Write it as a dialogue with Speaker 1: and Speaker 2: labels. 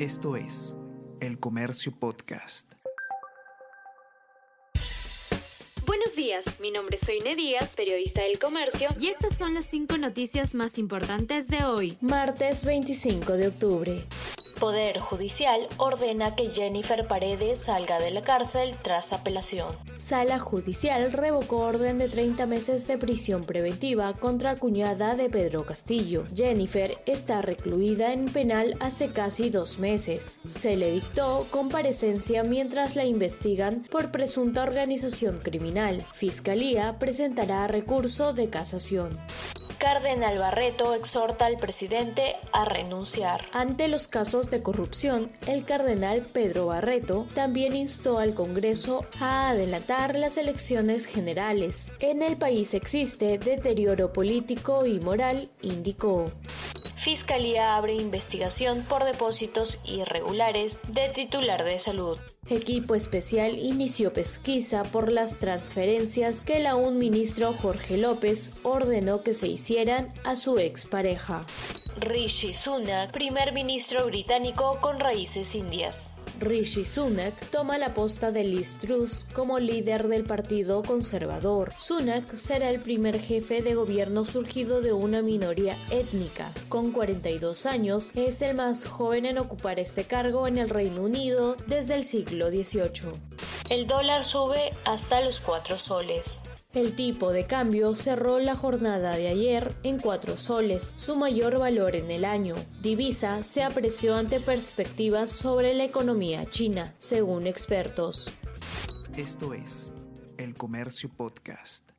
Speaker 1: Esto es El Comercio Podcast.
Speaker 2: Buenos días, mi nombre es Soine Díaz, periodista del Comercio,
Speaker 3: y estas son las cinco noticias más importantes de hoy,
Speaker 4: martes 25 de octubre.
Speaker 5: Poder Judicial ordena que Jennifer Paredes salga de la cárcel tras apelación.
Speaker 4: Sala Judicial revocó orden de 30 meses de prisión preventiva contra cuñada de Pedro Castillo. Jennifer está recluida en penal hace casi dos meses. Se le dictó comparecencia mientras la investigan por presunta organización criminal. Fiscalía presentará recurso de casación.
Speaker 5: Cardenal Barreto exhorta al presidente a renunciar.
Speaker 4: Ante los casos de corrupción, el cardenal Pedro Barreto también instó al Congreso a adelantar las elecciones generales. En el país existe deterioro político y moral, indicó.
Speaker 5: Fiscalía abre investigación por depósitos irregulares de titular de salud.
Speaker 4: Equipo especial inició pesquisa por las transferencias que la un ministro Jorge López ordenó que se hicieran a su expareja.
Speaker 5: Rishi Sunak, primer ministro británico con raíces indias.
Speaker 4: Rishi Sunak toma la posta de Liz Truss como líder del Partido Conservador. Sunak será el primer jefe de gobierno surgido de una minoría étnica. Con 42 años, es el más joven en ocupar este cargo en el Reino Unido desde el siglo XVIII.
Speaker 5: El dólar sube hasta los 4 soles.
Speaker 4: El tipo de cambio cerró la jornada de ayer en 4 soles, su mayor valor en el año. Divisa se apreció ante perspectivas sobre la economía china, según expertos.
Speaker 1: Esto es El Comercio Podcast.